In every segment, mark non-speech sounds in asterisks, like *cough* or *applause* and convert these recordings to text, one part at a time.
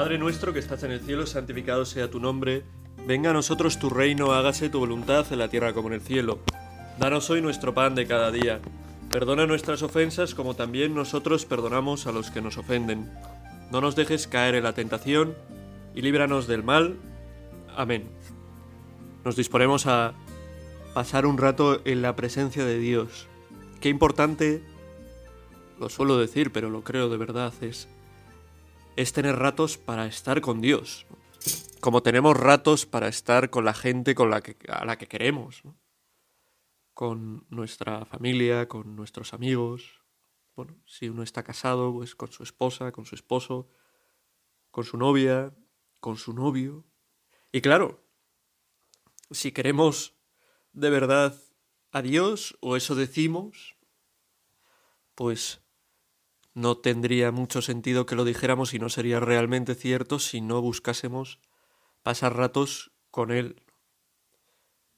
Padre nuestro que estás en el cielo, santificado sea tu nombre. Venga a nosotros tu reino, hágase tu voluntad en la tierra como en el cielo. Danos hoy nuestro pan de cada día. Perdona nuestras ofensas como también nosotros perdonamos a los que nos ofenden. No nos dejes caer en la tentación y líbranos del mal. Amén. Nos disponemos a pasar un rato en la presencia de Dios. Qué importante, lo suelo decir, pero lo creo de verdad, es, es tener ratos para estar con Dios. Como tenemos ratos para estar con la gente con la que, a la que queremos. Con nuestra familia, con nuestros amigos. Bueno, si uno está casado, pues con su esposa, con su esposo, con su novia, con su novio. Y claro, si queremos de verdad a Dios, o eso decimos, pues no tendría mucho sentido que lo dijéramos y no sería realmente cierto si no buscásemos pasar ratos con Él.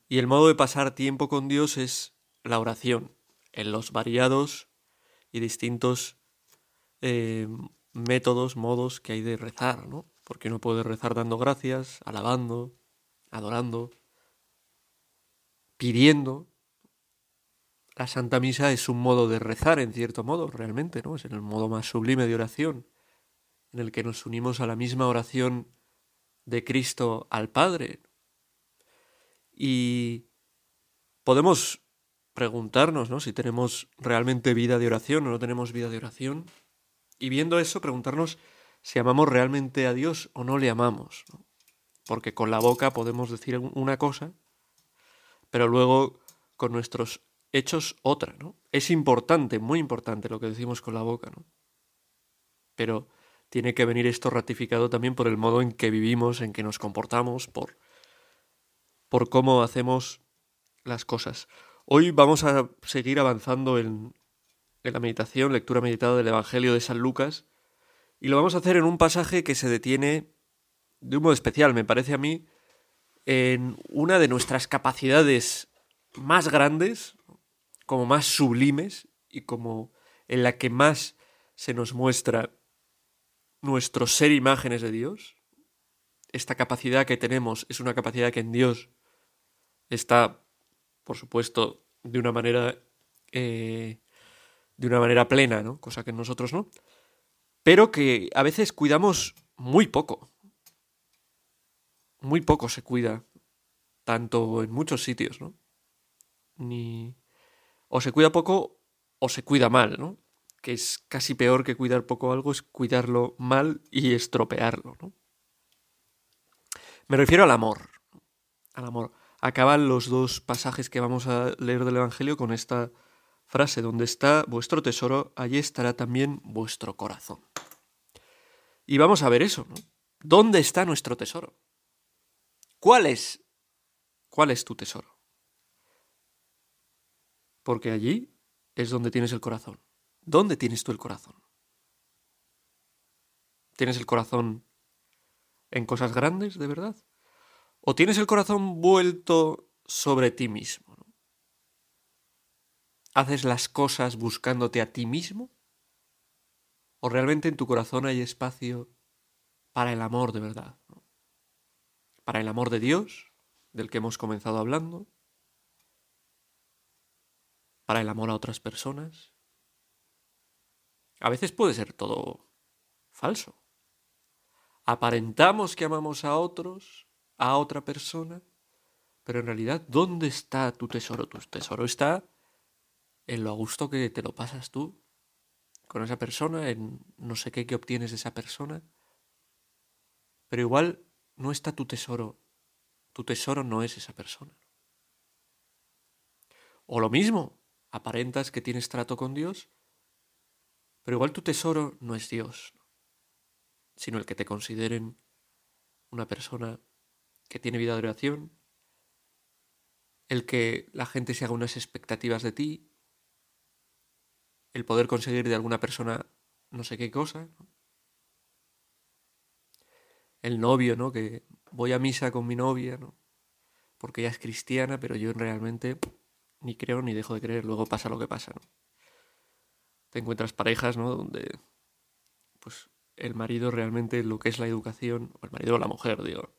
Y el modo de pasar tiempo con Dios es la oración, en los variados y distintos eh, métodos, modos que hay de rezar, ¿no? Porque uno puede rezar dando gracias, alabando, adorando, pidiendo. La Santa Misa es un modo de rezar, en cierto modo, realmente, ¿no? Es el modo más sublime de oración, en el que nos unimos a la misma oración de Cristo al Padre. Y podemos preguntarnos, ¿no? Si tenemos realmente vida de oración o no tenemos vida de oración. Y viendo eso, preguntarnos si amamos realmente a Dios o no le amamos. Porque con la boca podemos decir una cosa pero luego con nuestros hechos otra, ¿no? Es importante, muy importante lo que decimos con la boca, ¿no? Pero tiene que venir esto ratificado también por el modo en que vivimos, en que nos comportamos, por, por cómo hacemos las cosas. Hoy vamos a seguir avanzando en, en la meditación, lectura meditada del Evangelio de San Lucas, y lo vamos a hacer en un pasaje que se detiene de un modo especial, me parece a mí, en una de nuestras capacidades más grandes, como más sublimes y como en la que más se nos muestra nuestro ser imágenes de Dios. Esta capacidad que tenemos es una capacidad que en Dios está, por supuesto, de una manera eh, de una manera plena, ¿no? Cosa que en nosotros no. Pero que a veces cuidamos muy poco muy poco se cuida, tanto en muchos sitios, ¿no? Ni... O se cuida poco o se cuida mal, ¿no? Que es casi peor que cuidar poco algo, es cuidarlo mal y estropearlo, ¿no? Me refiero al amor. Al amor. Acaban los dos pasajes que vamos a leer del Evangelio con esta frase, donde está vuestro tesoro, allí estará también vuestro corazón. Y vamos a ver eso, ¿no? ¿Dónde está nuestro tesoro? ¿Cuál es? ¿Cuál es tu tesoro? Porque allí es donde tienes el corazón. ¿Dónde tienes tú el corazón? ¿Tienes el corazón en cosas grandes, de verdad? ¿O tienes el corazón vuelto sobre ti mismo? ¿Haces las cosas buscándote a ti mismo? ¿O realmente en tu corazón hay espacio para el amor de verdad? para el amor de Dios, del que hemos comenzado hablando, para el amor a otras personas. A veces puede ser todo falso. Aparentamos que amamos a otros, a otra persona, pero en realidad, ¿dónde está tu tesoro? Tu tesoro está en lo a gusto que te lo pasas tú con esa persona, en no sé qué que obtienes de esa persona. Pero igual no está tu tesoro. Tu tesoro no es esa persona. O lo mismo, aparentas que tienes trato con Dios, pero igual tu tesoro no es Dios, sino el que te consideren una persona que tiene vida de oración, el que la gente se haga unas expectativas de ti, el poder conseguir de alguna persona no sé qué cosa el novio, ¿no? Que voy a misa con mi novia, ¿no? Porque ella es cristiana, pero yo realmente ni creo ni dejo de creer, luego pasa lo que pasa, ¿no? Te encuentras parejas, ¿no? Donde, pues, el marido realmente lo que es la educación, o el marido o la mujer, digo.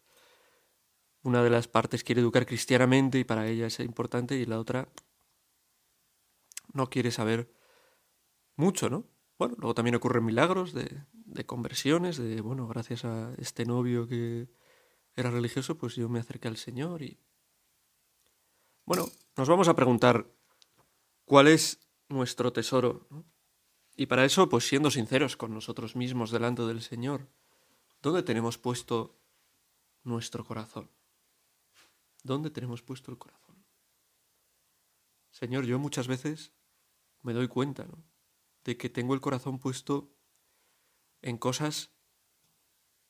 Una de las partes quiere educar cristianamente y para ella es importante y la otra no quiere saber mucho, ¿no? Bueno, luego también ocurren milagros de, de conversiones, de, bueno, gracias a este novio que era religioso, pues yo me acerqué al Señor y... Bueno, nos vamos a preguntar cuál es nuestro tesoro. Y para eso, pues siendo sinceros con nosotros mismos delante del Señor, ¿dónde tenemos puesto nuestro corazón? ¿Dónde tenemos puesto el corazón? Señor, yo muchas veces me doy cuenta. De que tengo el corazón puesto en cosas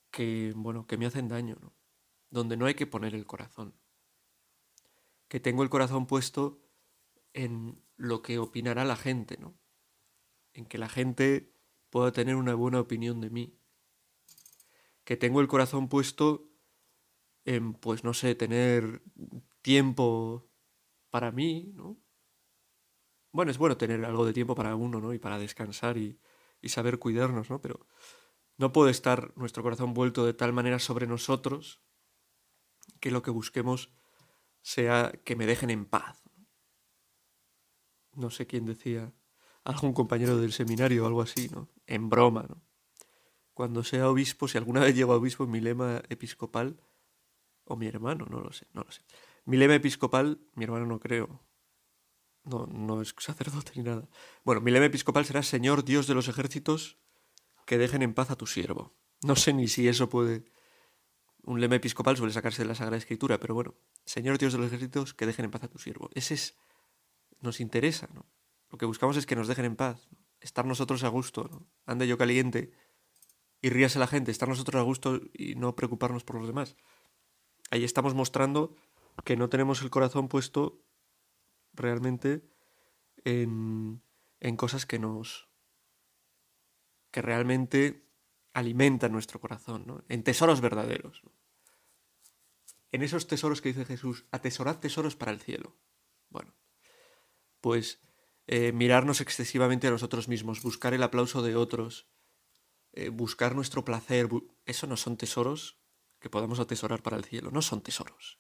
que, bueno, que me hacen daño. Donde no hay que poner el corazón. Que tengo el corazón puesto en lo que opinará la gente, ¿no? En que la gente pueda tener una buena opinión de mí. Que tengo el corazón puesto en, pues no sé, tener tiempo para mí, ¿no? Bueno, es bueno tener algo de tiempo para uno, ¿no? Y para descansar y, y saber cuidarnos, ¿no? Pero no puede estar nuestro corazón vuelto de tal manera sobre nosotros que lo que busquemos sea que me dejen en paz. No sé quién decía, algún compañero del seminario o algo así, ¿no? En broma, ¿no? Cuando sea obispo, si alguna vez llego a obispo, mi lema episcopal, o mi hermano, no lo sé, no lo sé. Mi lema episcopal, mi hermano no creo, no, no es sacerdote ni nada. Bueno, mi lema episcopal será Señor Dios de los ejércitos, que dejen en paz a tu siervo. No sé ni si eso puede... Un lema episcopal suele sacarse de la Sagrada Escritura, pero bueno, Señor Dios de los ejércitos, que dejen en paz a tu siervo. Ese es... Nos interesa, ¿no? Lo que buscamos es que nos dejen en paz, estar nosotros a gusto, ¿no? Ande yo caliente y ríase la gente, estar nosotros a gusto y no preocuparnos por los demás. Ahí estamos mostrando que no tenemos el corazón puesto realmente en, en cosas que nos... que realmente alimentan nuestro corazón, ¿no? en tesoros verdaderos. En esos tesoros que dice Jesús, atesorad tesoros para el cielo. Bueno, pues eh, mirarnos excesivamente a nosotros mismos, buscar el aplauso de otros, eh, buscar nuestro placer, eso no son tesoros que podamos atesorar para el cielo, no son tesoros.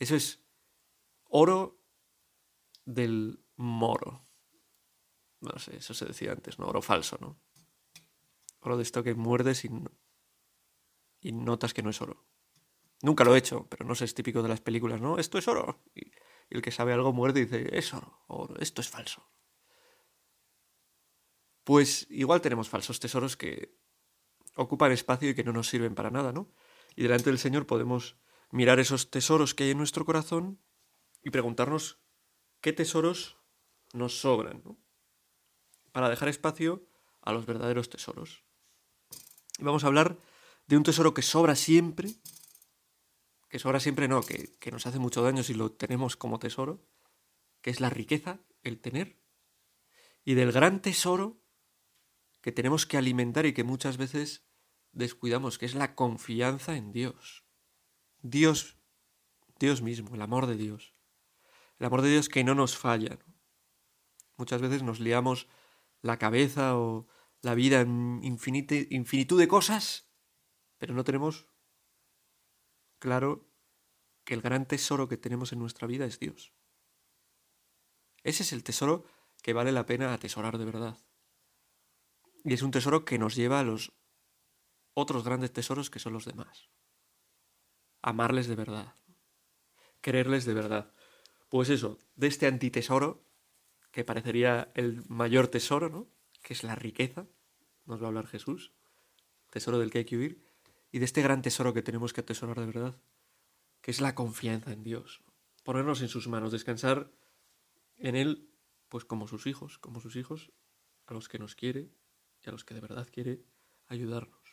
Eso es oro del moro. No sé, eso se decía antes, ¿no? Oro falso, ¿no? Oro de esto que muerdes y, y notas que no es oro. Nunca lo he hecho, pero no sé, es típico de las películas, ¿no? Esto es oro. Y, el que sabe algo muerde y dice, es oro, oro, esto es falso. Pues igual tenemos falsos tesoros que ocupan espacio y que no nos sirven para nada, ¿no? Y delante del Señor podemos mirar esos tesoros que hay en nuestro corazón y preguntarnos qué tesoros nos sobran, ¿no? para dejar espacio a los verdaderos tesoros. Y vamos a hablar de un tesoro que sobra siempre, que sobra siempre no, que, que nos hace mucho daño si lo tenemos como tesoro, que es la riqueza, el tener, y del gran tesoro que tenemos que alimentar y que muchas veces descuidamos, que es la confianza en Dios. Dios, Dios mismo, el amor de Dios. El amor de Dios que no nos falla. Muchas veces nos liamos la cabeza o la vida en infinitud de cosas, pero no tenemos claro que el gran tesoro que tenemos en nuestra vida es Dios. Ese es el tesoro que vale la pena atesorar de verdad. Y es un tesoro que nos lleva a los otros grandes tesoros que son los demás. Amarles de verdad. Quererles de verdad. Pues eso, de este antitesoro, que parecería el mayor tesoro, ¿no? Que es la riqueza, nos va a hablar Jesús, tesoro del que hay que huir, y de este gran tesoro que tenemos que atesorar de verdad, que es la confianza en Dios. Ponernos en sus manos, descansar en Él, pues como sus hijos, como sus hijos, a los que nos quiere y a los que de verdad quiere ayudarnos.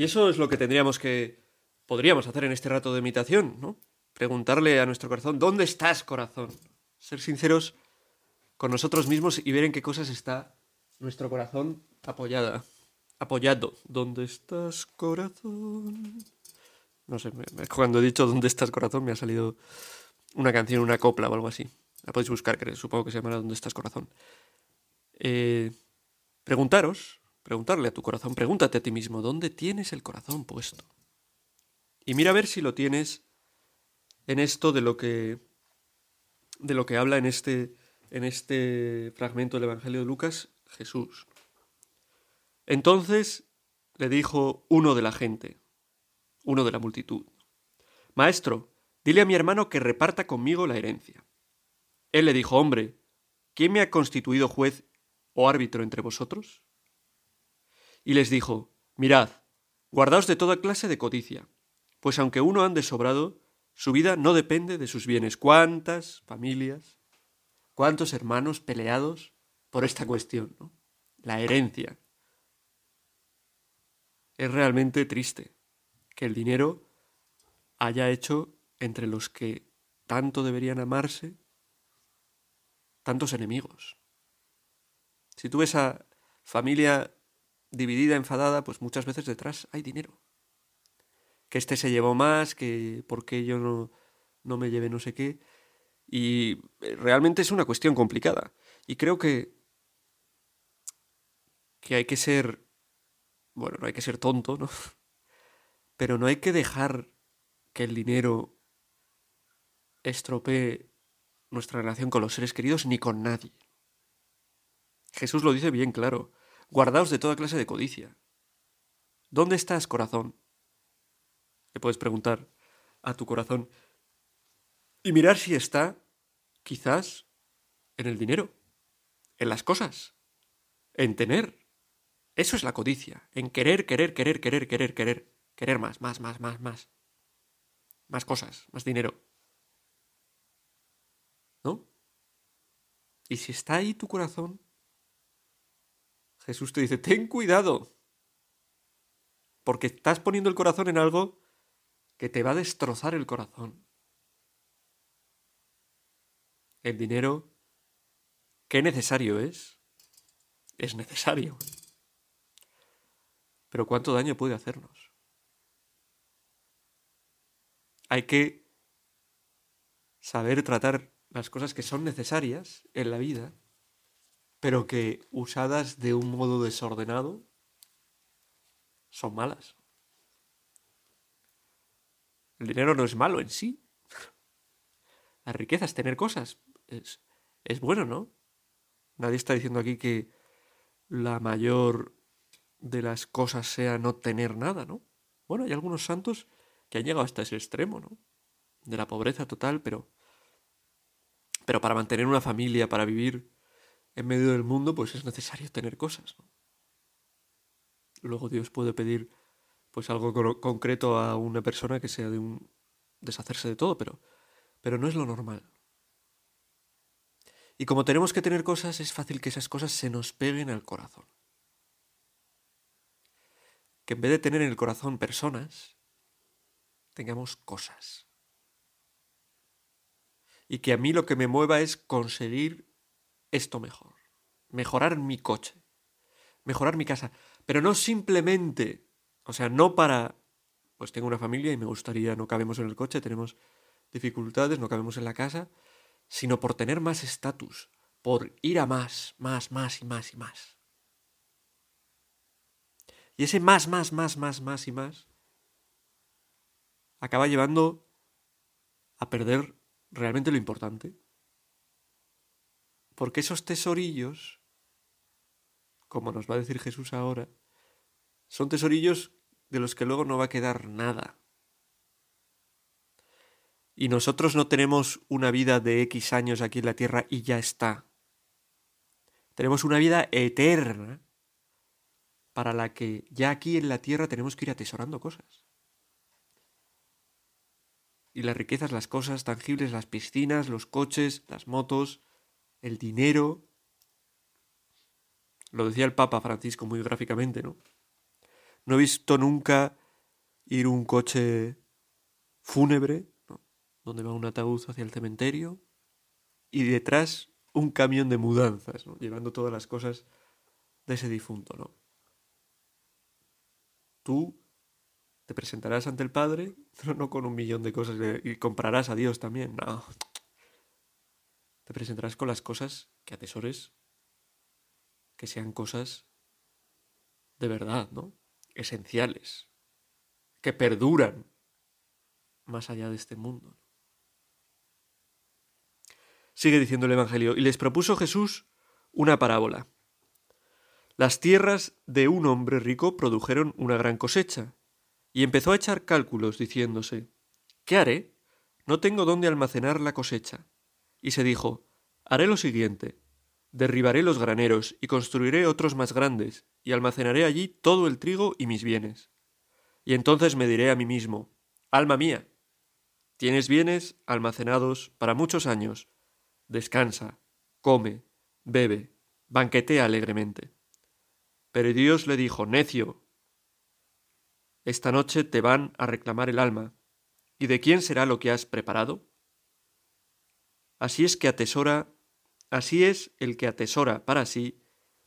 Y eso es lo que tendríamos que... podríamos hacer en este rato de imitación, ¿no? Preguntarle a nuestro corazón, ¿dónde estás, corazón? Ser sinceros con nosotros mismos y ver en qué cosas está nuestro corazón apoyada. Apoyado. ¿Dónde estás, corazón? No sé, cuando he dicho ¿dónde estás, corazón? me ha salido una canción, una copla o algo así. La podéis buscar, que supongo que se llamará ¿Dónde estás, corazón? Eh, preguntaros, preguntarle a tu corazón, pregúntate a ti mismo, ¿dónde tienes el corazón puesto? Y mira a ver si lo tienes en esto de lo que de lo que habla en este en este fragmento del Evangelio de Lucas Jesús. Entonces le dijo uno de la gente, uno de la multitud, Maestro, dile a mi hermano que reparta conmigo la herencia. Él le dijo, Hombre, ¿quién me ha constituido juez o árbitro entre vosotros? Y les dijo, Mirad, guardaos de toda clase de codicia, pues aunque uno ande sobrado, su vida no depende de sus bienes. ¿Cuántas familias, cuántos hermanos peleados por esta cuestión, ¿no? la herencia? Es realmente triste que el dinero haya hecho entre los que tanto deberían amarse tantos enemigos. Si tú ves a familia dividida, enfadada, pues muchas veces detrás hay dinero. Que este se llevó más, que por qué yo no, no me llevé no sé qué. Y eh, realmente es una cuestión complicada. Y creo que, que hay que ser, bueno, no hay que ser tonto, ¿no? *laughs* Pero no hay que dejar que el dinero estropee nuestra relación con los seres queridos ni con nadie. Jesús lo dice bien claro. Guardaos de toda clase de codicia. ¿Dónde estás, corazón? Le puedes preguntar a tu corazón y mirar si está, quizás, en el dinero, en las cosas, en tener. Eso es la codicia, en querer, querer, querer, querer, querer, querer, querer más, más, más, más, más. Más cosas, más dinero. ¿No? Y si está ahí tu corazón, Jesús te dice, ten cuidado, porque estás poniendo el corazón en algo que te va a destrozar el corazón. El dinero, ¿qué necesario es? Es necesario. Pero ¿cuánto daño puede hacernos? Hay que saber tratar las cosas que son necesarias en la vida pero que usadas de un modo desordenado son malas. El dinero no es malo en sí. *laughs* La riqueza es tener cosas. Es, es bueno, ¿no? Nadie está diciendo aquí que la mayor de las cosas sea no tener nada, ¿no? Bueno, hay algunos santos que han llegado hasta ese extremo, ¿no? De la pobreza total, pero pero para mantener una familia, para vivir en medio del mundo, pues es necesario tener cosas. Luego Dios puede pedir pues algo concreto a una persona que sea de un deshacerse de todo, pero, pero no es lo normal. Y como tenemos que tener cosas, es fácil que esas cosas se nos peguen al corazón. Que en vez de tener en el corazón personas, tengamos cosas. Y que a mí lo que me mueva es conseguir esto mejor. Mejorar mi coche. Mejorar mi casa. Pero no simplemente, o sea, no para, pues tengo una familia y me gustaría, no cabemos en el coche, tenemos dificultades, no cabemos en la casa, sino por tener más estatus, por ir a más, más, más y más y más. Y ese más, más, más, más, más y más acaba llevando a perder realmente lo importante, porque esos tesorillos, como nos va a decir Jesús ahora, son tesorillos de los que luego no va a quedar nada. Y nosotros no tenemos una vida de X años aquí en la tierra y ya está. Tenemos una vida eterna para la que ya aquí en la tierra tenemos que ir atesorando cosas. Y las riquezas, las cosas tangibles, las piscinas, los coches, las motos, el dinero. Lo decía el Papa Francisco muy gráficamente, ¿no? No he visto nunca ir un coche fúnebre, donde va un ataúd hacia el cementerio, y detrás un camión de mudanzas, llevando todas las cosas de ese difunto, ¿no? Tú te presentarás ante el Padre, pero *laughs* no con un millón de cosas y comprarás a Dios también, no. Te presentarás con las cosas que atesores, que sean cosas de verdad, ¿no? Esenciales, que perduran más allá de este mundo. Sigue diciendo el Evangelio, y les propuso Jesús una parábola. Las tierras de un hombre rico produjeron una gran cosecha, y empezó a echar cálculos, diciéndose, ¿qué haré? No tengo dónde almacenar la cosecha. Y se dijo, haré lo siguiente, derribaré los graneros y construiré otros más grandes, y almacenaré allí todo el trigo y mis bienes. Y entonces me diré a mí mismo, Alma mía, tienes bienes almacenados para muchos años, descansa, come, bebe, banquetea alegremente. Pero Dios le dijo, necio, esta noche te van a reclamar el alma, ¿y de quién será lo que has preparado? Así es que atesora, así es el que atesora para sí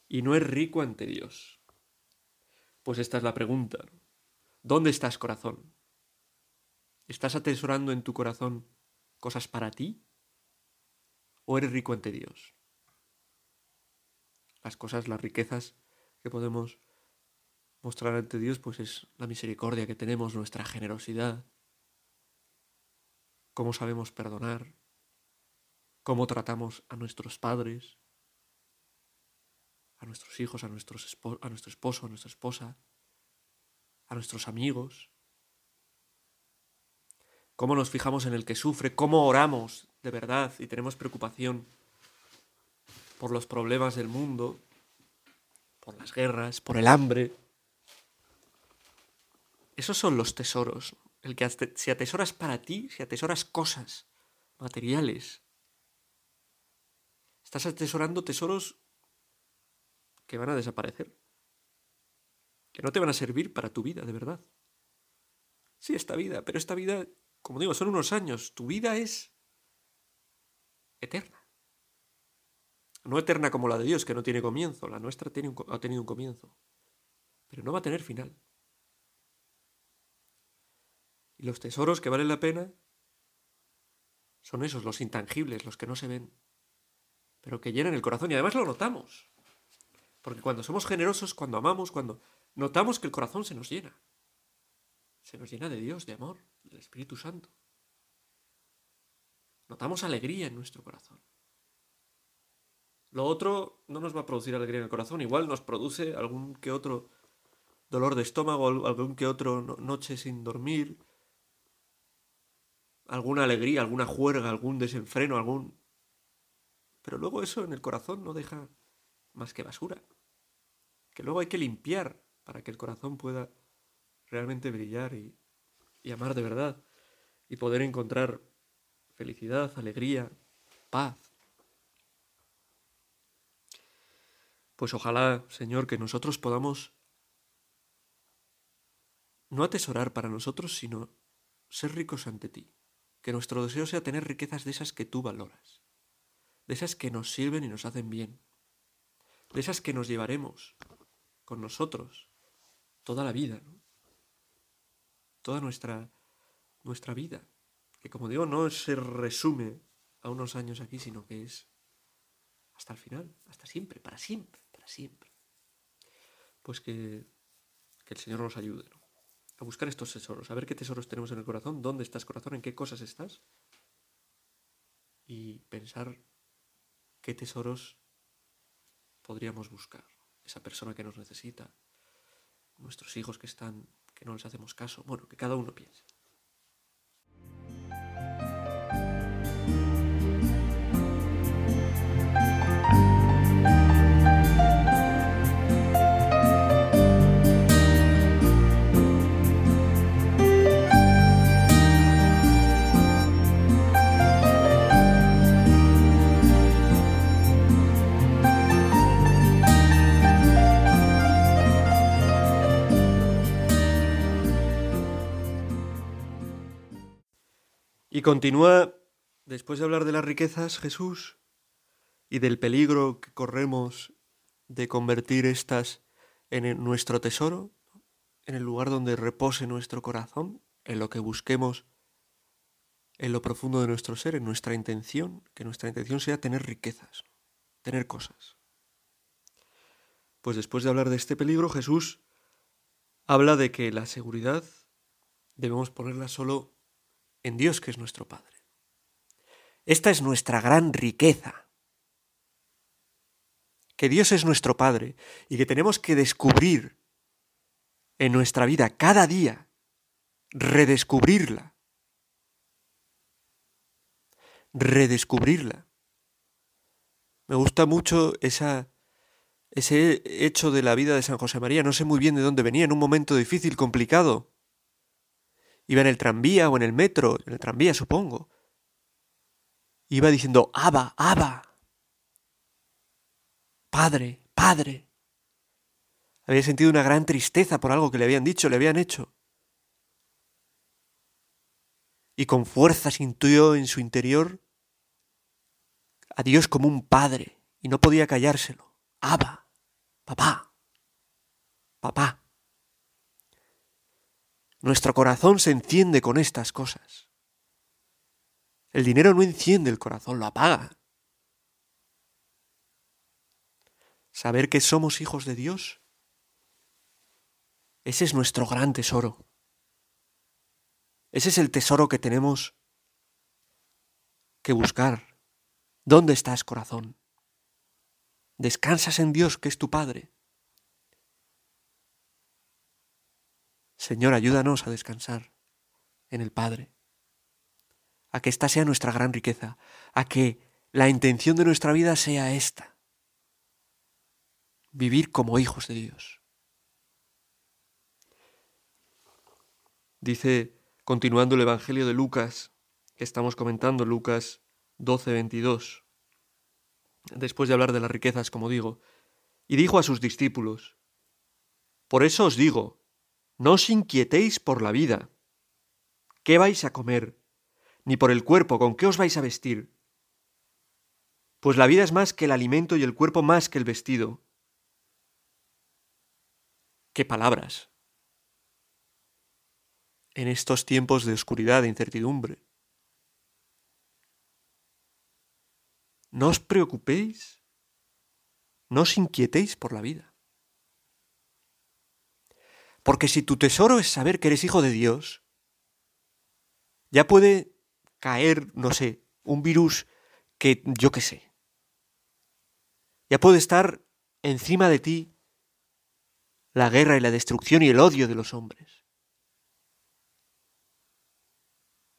y no es rico ante Dios. Pues esta es la pregunta. ¿Dónde estás, corazón? ¿Estás atesorando en tu corazón cosas para ti? ¿O eres rico ante Dios? Las cosas, las riquezas que podemos mostrar ante Dios, pues es la misericordia que tenemos, nuestra generosidad, cómo sabemos perdonar, cómo tratamos a nuestros padres, a nuestros hijos, a, nuestros a nuestro esposo, a nuestra esposa, a nuestros amigos, cómo nos fijamos en el que sufre, cómo oramos de verdad y tenemos preocupación por los problemas del mundo, por las guerras, por el hambre. Esos son los tesoros. El que si atesoras para ti, si atesoras cosas materiales, estás atesorando tesoros que van a desaparecer, que no te van a servir para tu vida, de verdad. Sí, esta vida, pero esta vida, como digo, son unos años. Tu vida es eterna. No eterna como la de Dios, que no tiene comienzo. La nuestra ha tenido un comienzo. Pero no va a tener final. Y los tesoros que valen la pena son esos, los intangibles, los que no se ven, pero que llenan el corazón. Y además lo notamos. Porque cuando somos generosos, cuando amamos, cuando notamos que el corazón se nos llena. Se nos llena de Dios, de amor, del Espíritu Santo. Notamos alegría en nuestro corazón. Lo otro no nos va a producir alegría en el corazón, igual nos produce algún que otro dolor de estómago, algún que otro noche sin dormir, alguna alegría, alguna juerga, algún desenfreno, algún... Pero luego eso en el corazón no deja más que basura, que luego hay que limpiar para que el corazón pueda realmente brillar y, amar de verdad y poder encontrar felicidad, alegría, paz. Pues ojalá, Señor, que nosotros podamos no atesorar para nosotros, sino ser ricos ante ti. Que nuestro deseo sea tener riquezas de esas que tú valoras, de esas que nos sirven y nos hacen bien, de esas que nos llevaremos con nosotros toda la vida, toda nuestra, nuestra vida, que como digo, no se resume a unos años aquí, sino que es hasta el final, hasta siempre, para siempre, para siempre. Pues que, que el Señor nos ayude a buscar estos tesoros, a ver qué tesoros tenemos en el corazón, dónde estás corazón, en qué cosas estás, y pensar qué tesoros podríamos buscar. Esa persona que nos necesita, nuestros hijos que están, que no les hacemos caso. Bueno, que cada uno piense. Continúa, después de hablar de las riquezas, Jesús, y del peligro que corremos de convertir estas en nuestro tesoro, en el lugar donde repose nuestro corazón, en lo que busquemos en lo profundo de nuestro ser, en nuestra intención, que nuestra intención sea tener riquezas, tener cosas. Pues después de hablar de este peligro, Jesús habla de que la seguridad debemos ponerla solo en Dios, que es nuestro Padre. Esta es nuestra gran riqueza. Que Dios es nuestro Padre y que tenemos que descubrir en nuestra vida cada día, redescubrirla. Redescubrirla. Me gusta mucho ese hecho de la vida de San José María, no sé muy bien de dónde venía, en un momento difícil, complicado. Iba en el tranvía o en el metro, en el tranvía supongo. Iba diciendo, Aba, Aba. Padre, Padre. Había sentido una gran tristeza por algo que le habían dicho, le habían hecho. Y con fuerza sintió en su interior a Dios como un padre, y no podía callárselo. Aba. Papá, papá. Nuestro corazón se enciende con estas cosas. El dinero no enciende el corazón, lo apaga. Saber que somos hijos de Dios, ese es nuestro gran tesoro. Ese es el tesoro que tenemos que buscar. ¿Dónde estás, corazón? Descansas en Dios, que es tu Padre. Señor, ayúdanos a descansar en el Padre, a que esta sea nuestra gran riqueza, a que la intención de nuestra vida sea esta, vivir como hijos de Dios. Dice, continuando el Evangelio de Lucas, que estamos comentando, Lucas 12, 22, después de hablar de las riquezas, como digo, y dijo a sus discípulos, Por eso os digo, no os inquietéis por la vida. ¿Qué vais a comer? Ni por el cuerpo, ¿con qué os vais a vestir? Pues la vida es más que el alimento y el cuerpo más que el vestido. ¡Qué palabras! En estos tiempos de oscuridad e incertidumbre. No os preocupéis, no os inquietéis por la vida. Porque si tu tesoro es saber que eres hijo de Dios, ya puede caer, no sé, un virus que yo qué sé. Ya puede estar encima de ti la guerra y la destrucción y el odio de los hombres.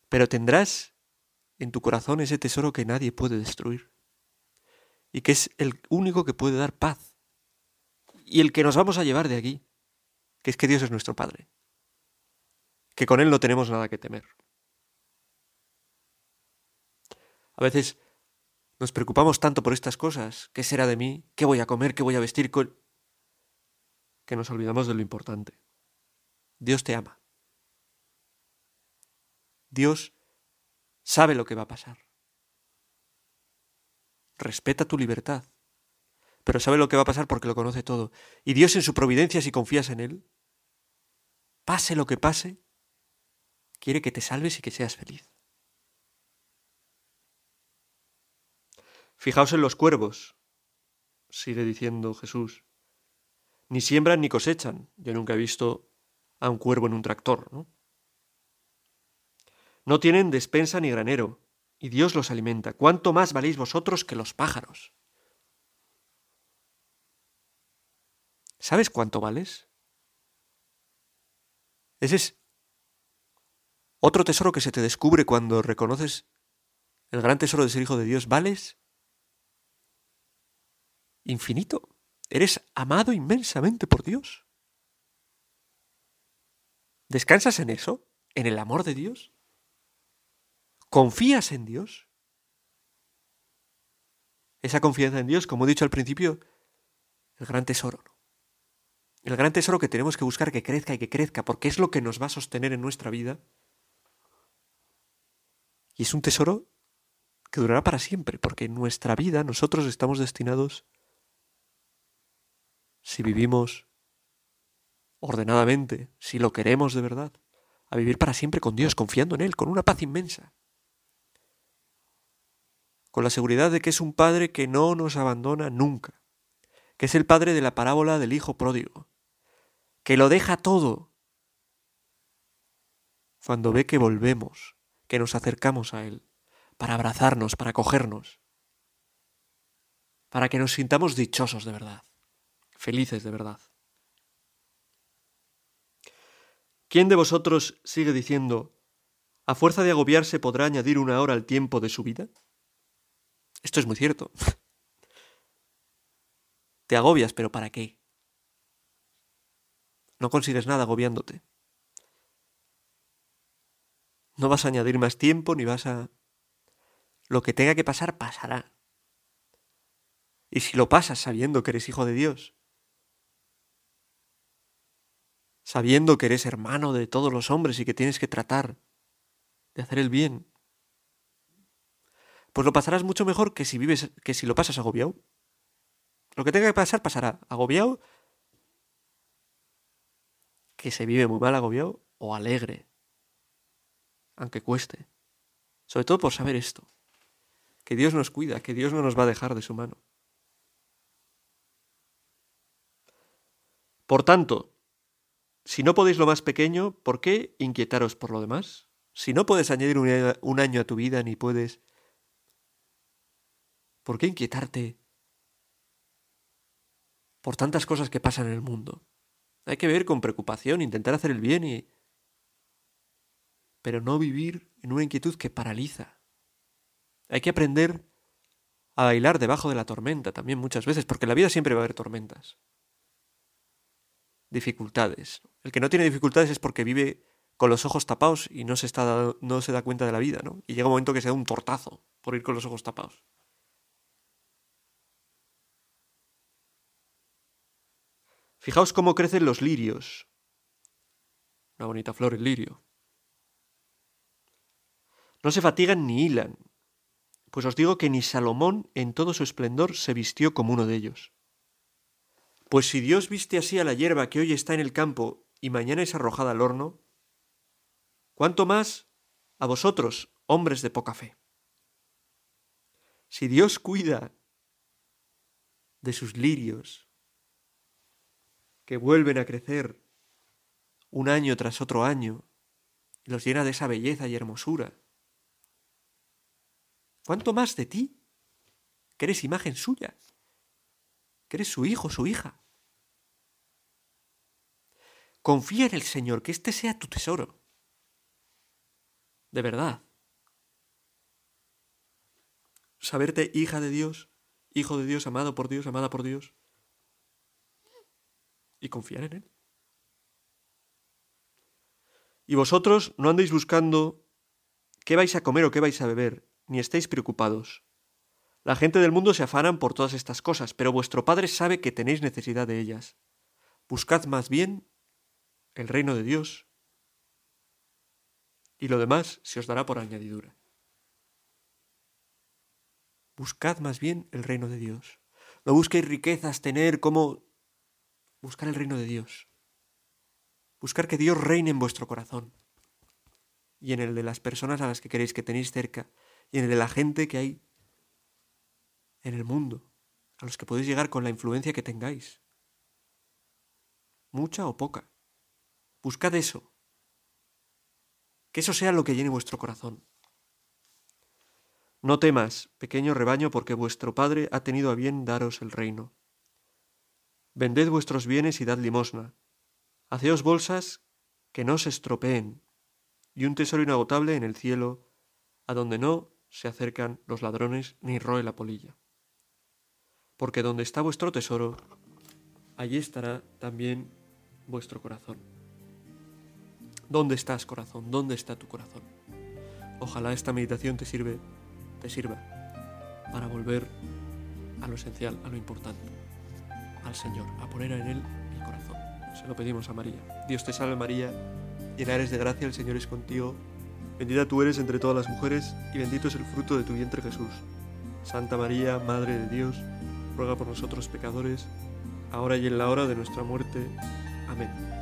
Pero tendrás en tu corazón ese tesoro que nadie puede destruir y que es el único que puede dar paz y el que nos vamos a llevar de aquí, que es que Dios es nuestro Padre, que con Él no tenemos nada que temer. A veces nos preocupamos tanto por estas cosas, ¿qué será de mí? ¿Qué voy a comer? ¿Qué voy a vestir? que nos olvidamos de lo importante. Dios te ama. Dios sabe lo que va a pasar respeta tu libertad, pero sabe lo que va a pasar porque lo conoce todo. Y Dios en su providencia, si confías en Él, pase lo que pase, quiere que te salves y que seas feliz. Fijaos en los cuervos, sigue diciendo Jesús. Ni siembran ni cosechan. Yo nunca he visto a un cuervo en un tractor, ¿no? No tienen despensa ni granero, y Dios los alimenta. ¿Cuánto más valéis vosotros que los pájaros? ¿Sabes cuánto vales? Ese es otro tesoro que se te descubre cuando reconoces el gran tesoro de ser hijo de Dios. ¿Vales? Infinito. Eres amado inmensamente por Dios. ¿Descansas en eso? ¿En el amor de Dios? ¿Confías en Dios? Esa confianza en Dios, como he dicho al principio, el gran tesoro. El gran tesoro que tenemos que buscar que crezca y que crezca, porque es lo que nos va a sostener en nuestra vida. Y es un tesoro que durará para siempre, porque en nuestra vida nosotros estamos destinados, si vivimos ordenadamente, si lo queremos de verdad, a vivir para siempre con Dios, confiando en Él, con una paz inmensa, con la seguridad de que es un Padre que no nos abandona nunca, que es el Padre de la parábola del Hijo pródigo, que lo deja todo cuando ve que volvemos, que nos acercamos a Él para abrazarnos, para cogernos, para que nos sintamos dichosos de verdad, felices de verdad. ¿Quién de vosotros sigue diciendo, a fuerza de agobiarse podrá añadir una hora al tiempo de su vida? Esto es muy cierto. *laughs* Te agobias, pero ¿para qué? No consigues nada agobiándote. No vas a añadir más tiempo ni vas a lo que tenga que pasar, pasará. Y si lo pasas sabiendo que eres hijo de Dios, sabiendo que eres hermano de todos los hombres y que tienes que tratar de hacer el bien, pues lo pasarás mucho mejor que si vives, que si lo pasas agobiado. Lo que tenga que pasar, pasará. Agobiado, que se vive muy mal agobiado, o alegre, aunque cueste. Sobre todo por saber esto que Dios nos cuida, que Dios no nos va a dejar de su mano. Por tanto, si no podéis lo más pequeño, ¿por qué inquietaros por lo demás? Si no puedes añadir un año a tu vida ni puedes... ¿Por qué inquietarte por tantas cosas que pasan en el mundo? Hay que ver con preocupación, intentar hacer el bien y... pero no vivir en una inquietud que paraliza. Hay que aprender a bailar debajo de la tormenta también muchas veces, porque en la vida siempre va a haber tormentas. Dificultades. El que no tiene dificultades es porque vive con los ojos tapados y no se, está, no se da cuenta de la vida, ¿no? Y llega un momento que se da un tortazo por ir con los ojos tapados. Fijaos cómo crecen los lirios. Una bonita flor el lirio. No se fatigan ni hilan. Pues os digo que ni Salomón en todo su esplendor se vistió como uno de ellos. Pues si Dios viste así a la hierba que hoy está en el campo y mañana es arrojada al horno, ¿cuánto más a vosotros, hombres de poca fe? Si Dios cuida de sus lirios, que vuelven a crecer un año tras otro año, y los llena de esa belleza y hermosura, ¿Cuánto más de ti? Que eres imagen suya. Que eres su hijo, su hija. Confía en el Señor, que este sea tu tesoro. De verdad. Saberte hija de Dios, hijo de Dios, amado por Dios, amada por Dios. Y confiar en Él. Y vosotros no andéis buscando qué vais a comer o qué vais a beber, ni estéis preocupados. La gente del mundo se afanan por todas estas cosas, pero vuestro Padre sabe que tenéis necesidad de ellas. Buscad más bien el reino de Dios, y lo demás se os dará por añadidura. Buscad más bien el reino de Dios. No busquéis riquezas, tener como... Buscar el reino de Dios. Buscar que Dios reine en vuestro corazón y en el de las personas a las que queréis que tenéis cerca y en el de la gente que hay en el mundo, a los que podéis llegar con la influencia que tengáis. Mucha o poca. Buscad eso. Que eso sea lo que llene vuestro corazón. No temas, pequeño rebaño, porque vuestro Padre ha tenido a bien daros el reino. Vended vuestros bienes y dad limosna. Haceos bolsas que no se estropeen, y un tesoro inagotable en el cielo, a donde no se acercan los ladrones ni roe la polilla. Porque donde está vuestro tesoro, allí estará también vuestro corazón. ¿Dónde estás, corazón? ¿Dónde está tu corazón? Ojalá esta meditación te sirve, te sirva para volver a lo esencial, a lo importante, al Señor, a poner en Él el corazón. Se lo pedimos a María. Dios te salve María, llena eres de gracia, el Señor es contigo Bendita tú eres entre todas las mujeres, y bendito es el fruto de tu vientre Jesús. Santa María, Madre de Dios, ruega por nosotros pecadores, ahora y en la hora de nuestra muerte. Amén.